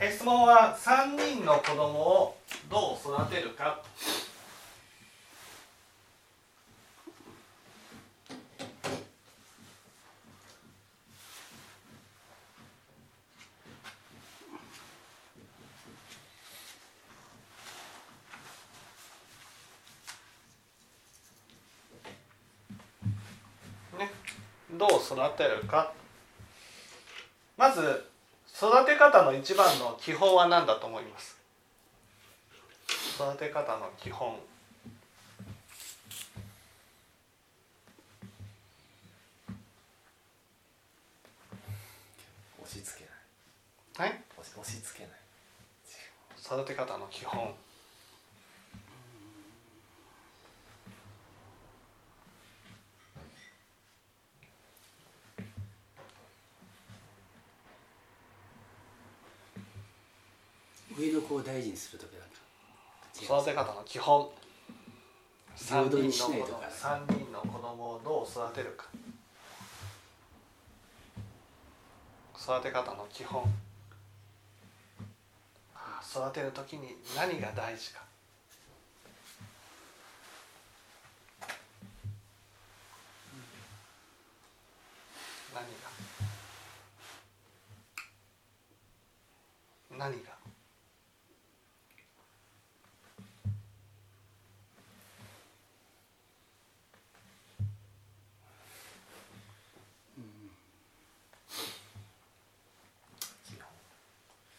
質問は3人の子供をどう育てるか。ねどう育てるか。まず育て方の一番の基本は何だと思います？育て方の基本。押し付けない。はい押し付けない。育て方の基本上にするときだ育て方の基本。3平等に人の子供。しないとか三人の子供をどう育てるか。育て方の基本。育てる時に何が大事か。何が。何が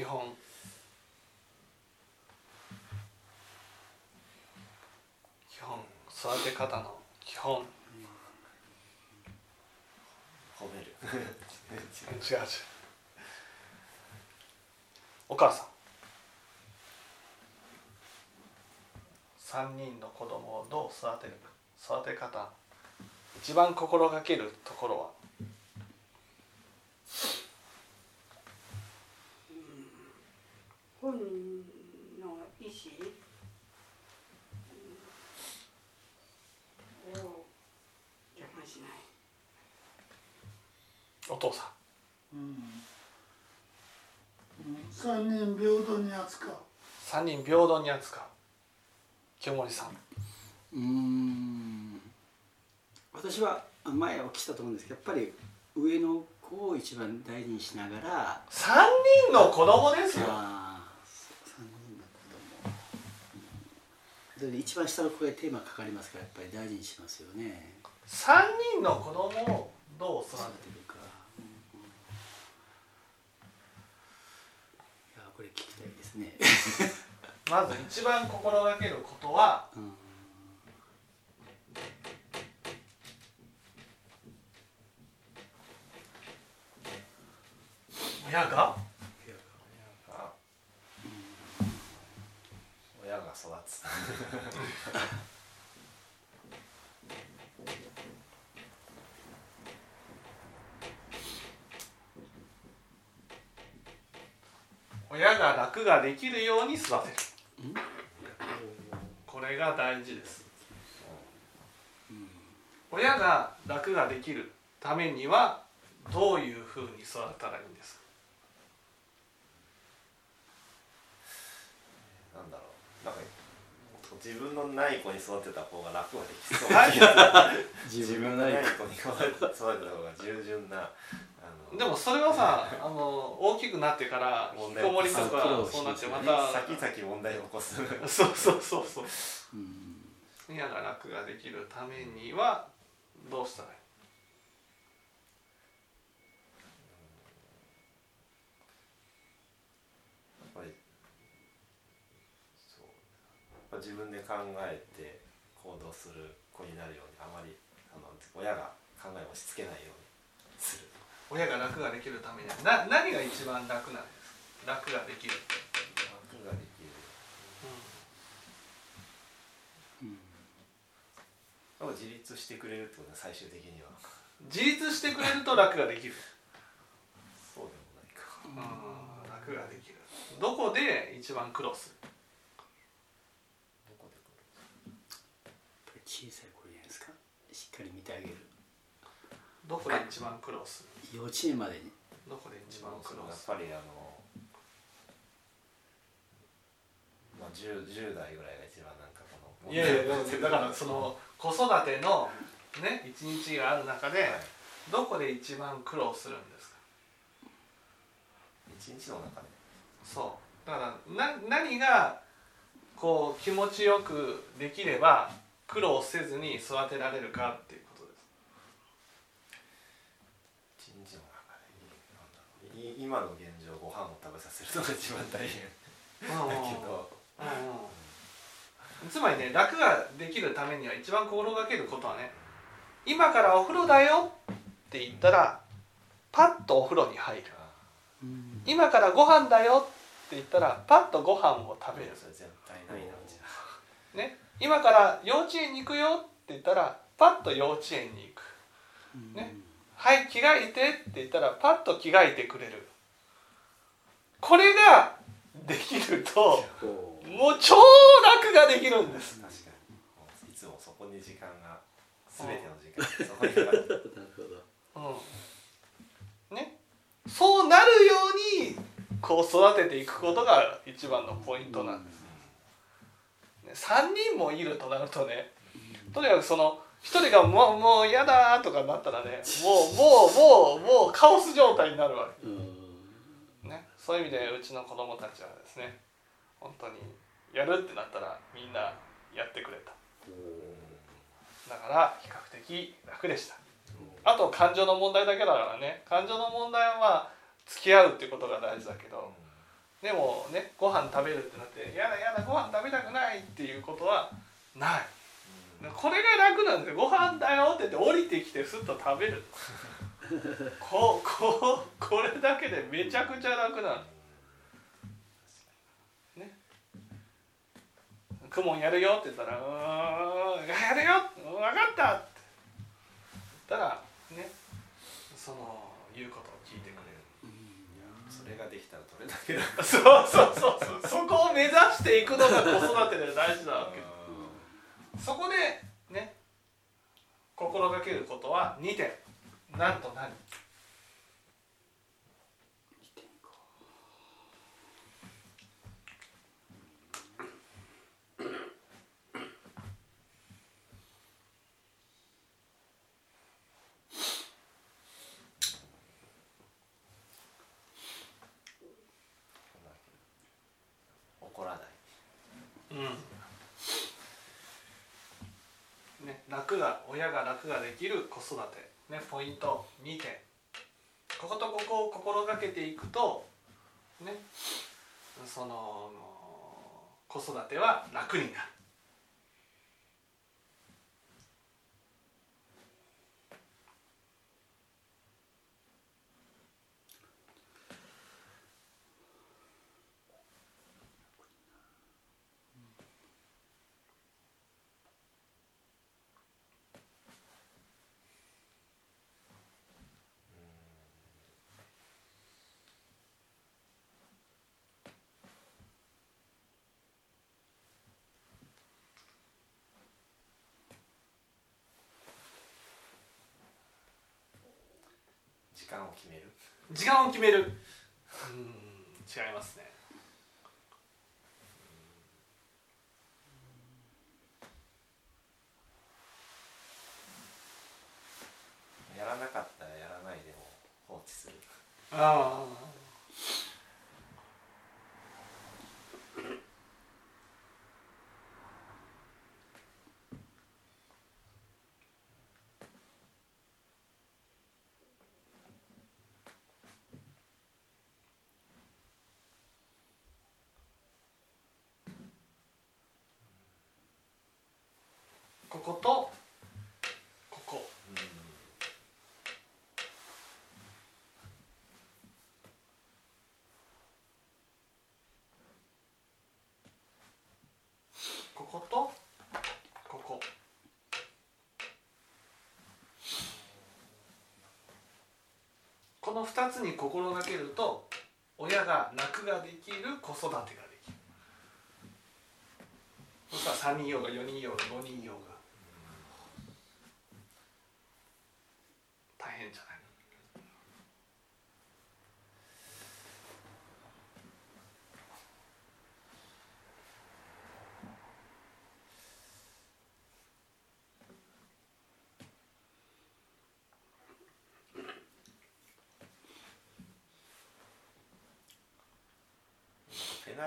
基本。基本。育て方の基本。褒める。違う。違うお母さん。3人の子供をどう育てるか。育て方。一番心がけるところは本人の意思。うん。を邪魔しない。お父さん。三人平等に扱う。3人平等に扱う。清盛さん。うーん。私は前お聞きしたと思うんですけどやっぱり上の子を一番大事にしながら。3人の子供ですよああ3人の子供うんで一番下の子がテーマかかりますからやっぱり大事にしますよね。3人の子供をどう育育ててるか、うんうんいやこれ聞きたいですね。るまず一番心がけることはうん。親があ親が育つ親が楽ができるように育てる。うんこれが大事です。親が楽ができるためにはどういうふうに育ったらいいんですか？なんだろう。なんか自分のない子に育てた方が楽はできそう。はい。自分のない子に育てた方が従順なでもそれはさあの大きくなってから引きこもりとかそうなってまた先々問題を起こす。そうそうそうそう。うん。親が楽ができるためにはどうしたらいい？やっぱりそう。やっぱ自分で考えて行動する子になるようにあまりあの親が考えを押し付けないように親が楽ができるためにはな何が一番楽なんですか？楽ができるって、楽ができるうん。でも自立してくれるってことは最終的には。自立してくれると楽ができる、そうでもないか。うん、楽ができる。どこで一番苦労するどこで来るやっぱり小さい頃じゃないですか。しっかり見てあげる。どこで一番苦労する幼稚園までに。どこで一番苦労やっぱりあのまあ 10, 10代ぐらいが一番なんかこのいやいやだからその子育てのね一日がある中ではい。どこで一番苦労するんですか？一日の中で。そう。だからな何がこう気持ちよくできれば苦労せずに育てられるかっていうことです一日の中でいい今の現状ご飯を食べさせるのが一番大変。だけどうんうん。つまりね楽ができるためには一番心がけることはね今からお風呂だよって言ったらパッとお風呂に入る。うん。今からご飯だよって言ったらパッとご飯を食べる。それ絶対ないなうちはね。今から幼稚園に行くよって言ったらパッと幼稚園に行く。ねはい着替えてって言ったらパッと着替えてくれる。これができるともう超楽ができるんです。確かに。いつもそこに時間が全ての時間がそこにかかってるなるほどうん。ね。そうなるようにこう育てていくことが一番のポイントなんです、ね、3人もいるとなるとねとにかくその1人がもう「もう嫌だ」とかなったらねもうもうもうもうカオス状態になるわうん。けね。そういう意味でうちの子供たちはですね本当にやるってなったらみんなやってくれた。だから比較的楽でした。あと感情の問題だけだからね感情の問題はまあ付き合うっていうことが大事だけどでもねご飯食べるってなって「やだやだご飯食べたくない」っていうことはないこれが楽なんですよ。ご飯だよって言って降りてきてスッと食べる。こここれだけでめちゃくちゃ楽なのね。クモンやるよって言ったら「うーんやるよ分かった」って言ったらね。その言うことを聞いてくれる。それができたらどれだけ楽。そうそうそうそう。そこを目指していくのが子育てで大事なわけそこでね心がけることは2点。なんと何？怒らない。うんね楽が親が楽ができる子育て。ねポイント2点。こことここを心がけていくとねその子育ては楽になる。間を決める？時間を決める。うん違いますね。やらなかったらやらないでも放置する。あこことこここことこここの2つに心がけると親が楽ができる子育てができる。そしたら3人用が4人用が5人用が大変じゃない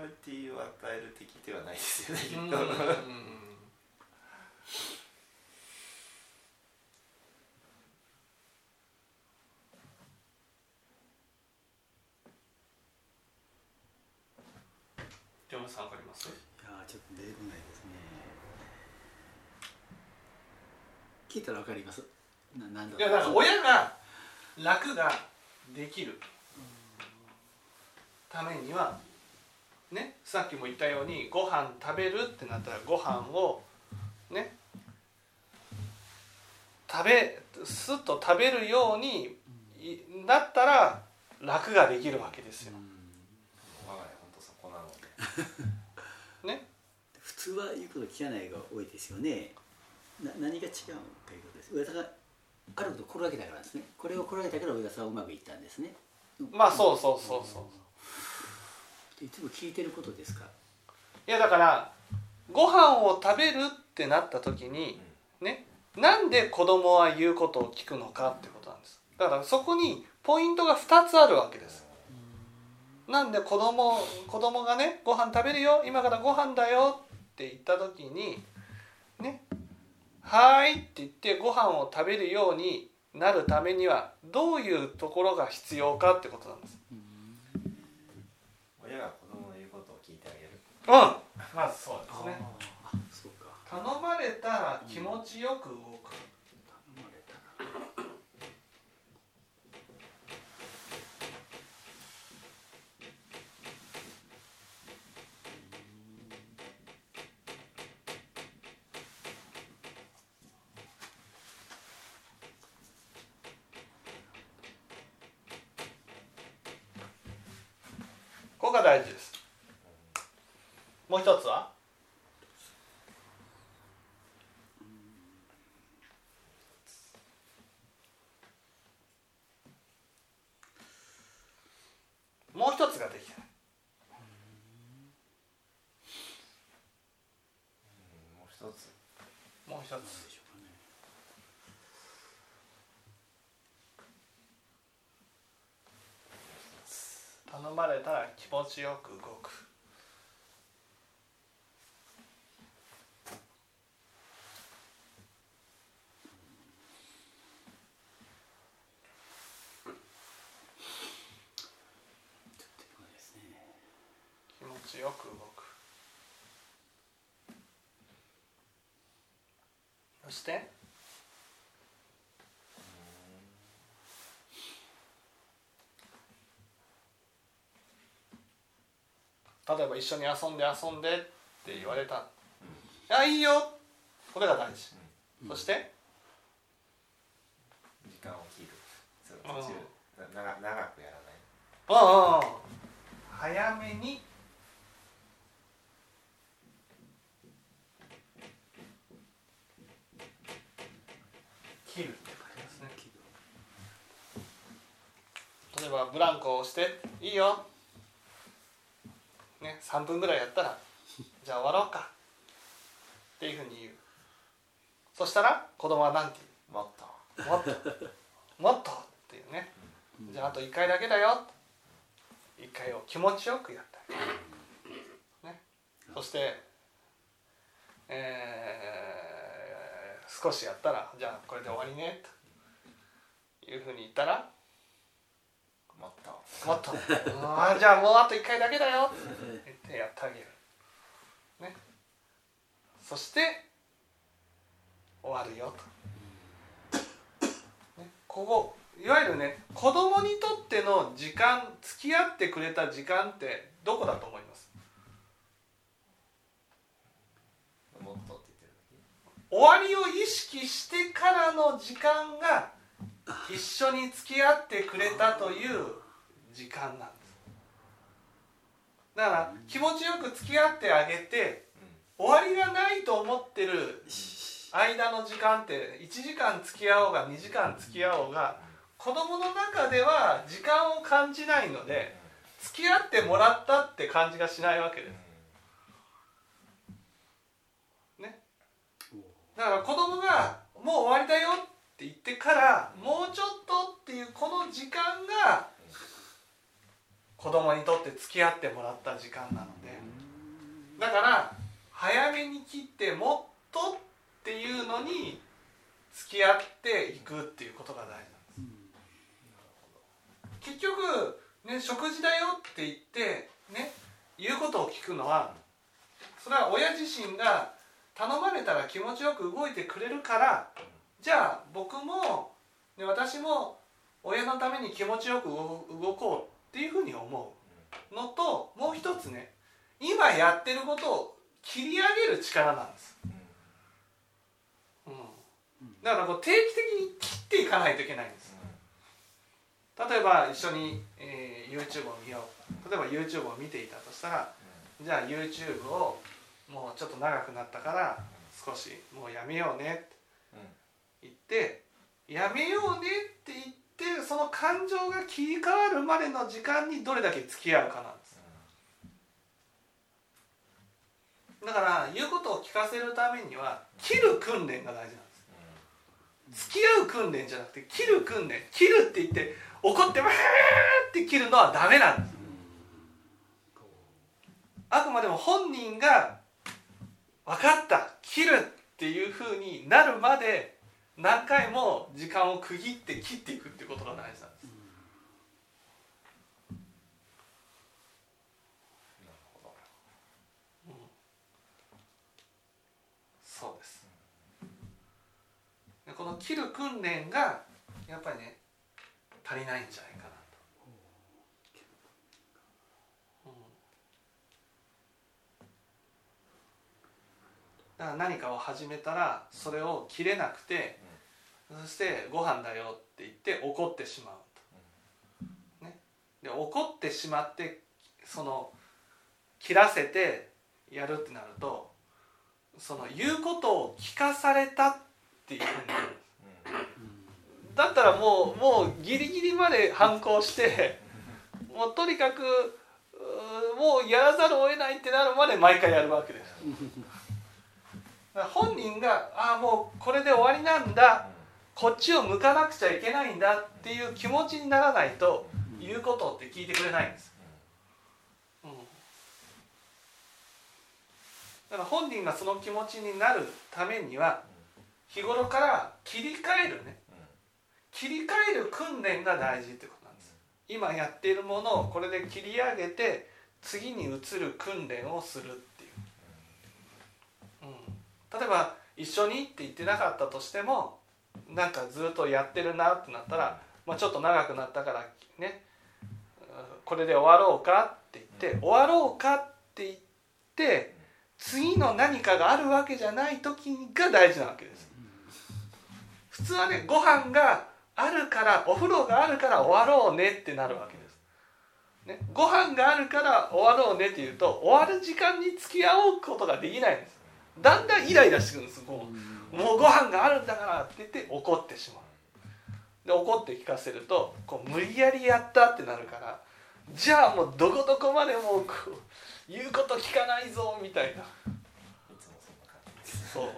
ナリティを与える敵ではないですよねきっうんと、山本さんわかります？いやーちょっと出てこないですね。聞いたらわかります。ななんだいやだから親が楽ができるためにはねさっきも言ったようにご飯食べるってなったらご飯をね食べすっと食べるようにいなったら楽ができるわけですよ。我が家本当そこなので。ね。普通は言うこと聞かないが多いですよね。な何が違うかいうことです。上田があることを心がけたからですね。これを心がけたから上田さんはうまくいったんですね。まあそうそうそうそう。いつも聞いてることですか？いやだからご飯を食べるってなった時にねなんで子供は言うことを聞くのかってことなんです。だからそこにポイントが2つあるわけです。なんで子供子供がねご飯食べるよ今からご飯だよって言った時にねはーいって言ってご飯を食べるようになるためにはどういうところが必要かってことなんです親が子供の言うことを聞いてあげるうんまずそうですね。頼まれたら気持ちよく動くここが大事ですもう一つは？もう一つができないもう一つ。もう一つ。でしょうかね頼まれたら気持ちよく動くちょっと今ですね気持ちよく動く。そして？例えば一緒に遊んで遊んでって言われた「あいいよ」これが大事、そして？時間を切る。途中な長長くやらない。うんうんうん。早めに切るって感じですね例えばブランコを押して「いいよ」ね3分ぐらいやったら「じゃあ終わろうか」っていうふうに言う。そしたら子供は何てもっと。言うもっと。もっとっていうね。じゃああと1回だけだよ。1回を気持ちよくやってあげる、ね、そして、えー少しやったらじゃあこれで終わりねというふうに言ったらもっともっとあーじゃあもうあと1回だけだよ。って言ってやってあげる、ね、そして終わるよと、ね、ここいわゆるね子供にとっての時間付き合ってくれた時間ってどこだと思いますもっとって言ってる終わりを意識してからの時間が一緒に付き合ってくれたという時間なんです。だから気持ちよく付き合ってあげて終わりがないと思ってる間の時間って1時間付き合おうが2時間付き合おうが子供の中では時間を感じないので付き合ってもらったって感じがしないわけですねだから子供が「もう終わりだよ」って言ってからもうちょっとっていうこの時間が子供にとって付き合ってもらった時間なので。だから早めに切ってもっとっていうのに付き合っていくっていうことが大事なんです。結局ね食事だよって言ってね言うことを聞くのはそれは親自身が頼まれたら気持ちよく動いてくれるからじゃあ僕も、ね、私も親のために気持ちよく動こうっていうふうに思う。のともう一つね今やってることを切り上げる力なんです、うん、だからこう定期的に切っていかないといけないんです。例えば一緒に、えー YouTube を見よう。例えば YouTube を見ていたとしたらじゃあ YouTube をもうちょっと長くなったから少しもうやめようねって言ってやめようねって言ってその感情が切り替わるまでの時間にどれだけ付き合うかなんです。だから言うことを聞かせるためには切る訓練が大事なんです。付き合う訓練じゃなくて切る訓練。切るって言って怒ってわーって切るのはダメなんです。あくまでも本人が分かった。切るっていうふうになるまで何回も時間を区切って切っていくっていうことが大事なんです。そうです。でこの切る訓練がやっぱりね足りないんじゃないかなと、うんだから何かを始めたらそれを切れなくて、そして「ご飯だよ」って言って怒ってしまうと、ね、で怒ってしまってその切らせてやるってなるとその言うことを聞かされたっていうふうになる。んですだったらもうもうギリギリまで反抗してもうとにかくもうやらざるを得ないってなるまで毎回やるわけです本人がああもうこれで終わりなんだ。こっちを向かなくちゃいけないんだっていう気持ちにならないと言うことって聞いてくれないんです、うん、だから本人がその気持ちになるためには日頃から切り替えるね。切り替える訓練が大事ってことなんです。今やっているものをこれで切り上げて次に移る訓練をする例えば一緒にって言ってなかったとしてもなんかずっとやってるなってなったら、まあ、ちょっと長くなったからねこれで終わろうかって言って終わろうかって言って次の何かがあるわけじゃない時が大事なわけです。普通はねご飯があるからお風呂があるから終わろうねってなるわけです、ね、ご飯があるから終わろうねって言うと終わる時間に付き合うことができないんです。だんだんイライラしてくるんですもう。もうご飯があるんだからって言って怒ってしまう。で怒って聞かせるとこう無理やりやったってなるからじゃあもうどこどこまでもうこう言うこと聞かないぞみたいな。そう。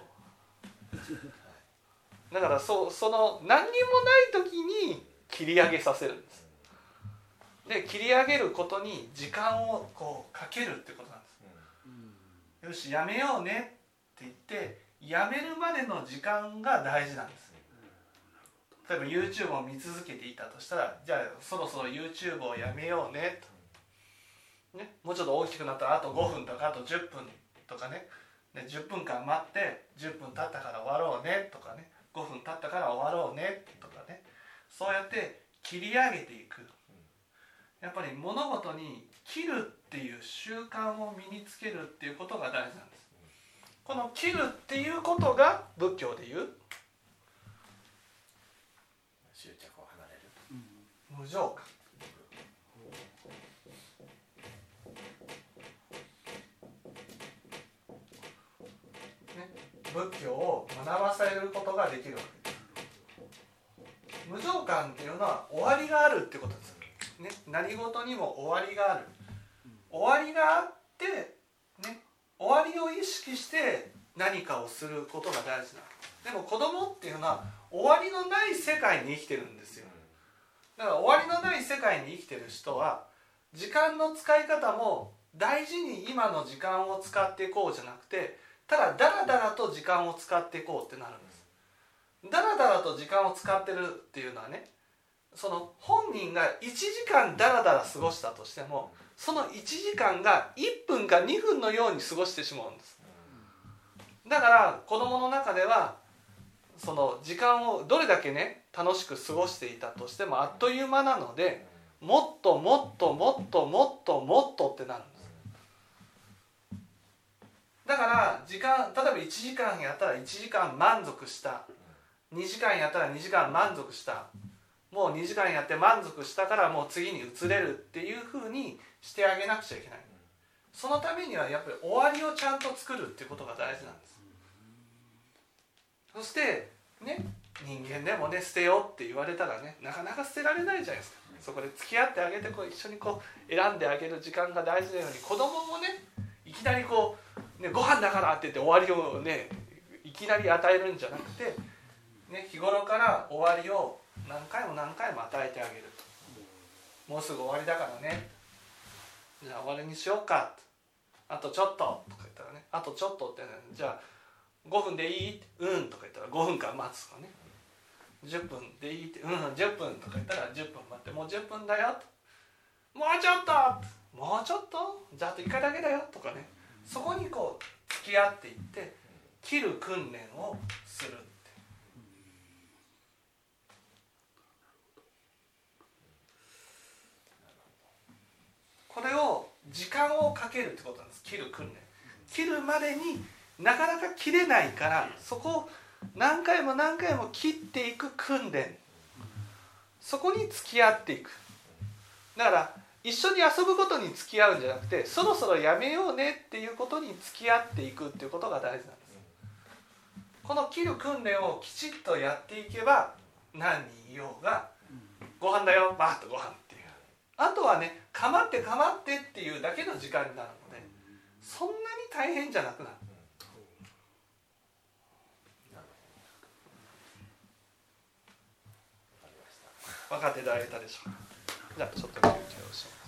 だからそうその何にもない時に切り上げさせるんです。で切り上げることに時間をこうかけるってことなんです。よしやめようね言ってやめるまでの時間が大事なんです。例えば YouTube を見続けていたとしたらじゃあそろそろ YouTube をやめようねと、ね、もうちょっと大きくなったらあと5分とかあと10分とかね。で10分間待って10分経ったから終わろうねとかね。5分経ったから終わろうねとかね。そうやって切り上げていく。やっぱり物事に切るっていう習慣を身につけるっていうことが大事なんです。この切るっていうことが仏教でいう。執着を離れる。無常感。ね、仏教を学ばされることができるわけ。です無常感っていうのは終わりがあるってことです、ね、何事にも終わりがある。終わりがあって、ね、終わりを意識して何かをすることが大事なでも子供っていうのは終わりのない世界に生きてるんですよ。だから終わりのない世界に生きてる人は時間の使い方も大事に今の時間を使っていこうじゃなくてただダラダラと時間を使っていこうってなるんです。ダラダラと時間を使ってるっていうのはねその本人が1時間ダラダラ過ごしたとしてもその1時間が1分か2分のように過ごしてしまうんです。だから子供の中ではその時間をどれだけね楽しく過ごしていたとしてもあっという間なのでもっともっともっともっともっとってなるんです。だから時間例えば1時間やったら1時間満足した。2時間やったら2時間満足した。もう2時間やって満足したからもう次に移れるっていうふうにしてあげなくちゃいけない。そのためにはやっぱり終わりをちゃんと作るっていうことが大事なんです。そしてね人間でもね捨てようって言われたらねなかなか捨てられないじゃないですか。そこで付き合ってあげてこう一緒にこう選んであげる時間が大事なように子供もねいきなりこう、ね、ご飯だからって言って終わりをねいきなり与えるんじゃなくて、ね、日頃から終わりを何回も何回も与えてあげると。もうすぐ終わりだからね。じゃあ終わりにしようか。あとちょっと。とか言ったらね。あとちょっとって、ね、じゃあ5分でいい？うん。とか言ったら5分間待つとかね。10分でいいって。うん。10分。とか言ったら10分待って。もう10分だよ。ともうちょっと。もうちょっと？じゃああと1回だけだよ。とかね。そこにこう付き合っていって切る訓練をするってこれを時間をかけるってことなんです。切る訓練。切るまでになかなか切れないからそこを何回も何回も切っていく訓練。そこに付き合っていく。だから一緒に遊ぶことに付き合うんじゃなくてそろそろやめようねっていうことに付き合っていくっていうことが大事なんです。この切る訓練をきちっとやっていけば何人いようがご飯だよバーッとご飯。あとはね構って構ってっていうだけの時間になるのでそんなに大変じゃなくなる。分かっていただけたでしょうか。じゃあちょっと休憩をします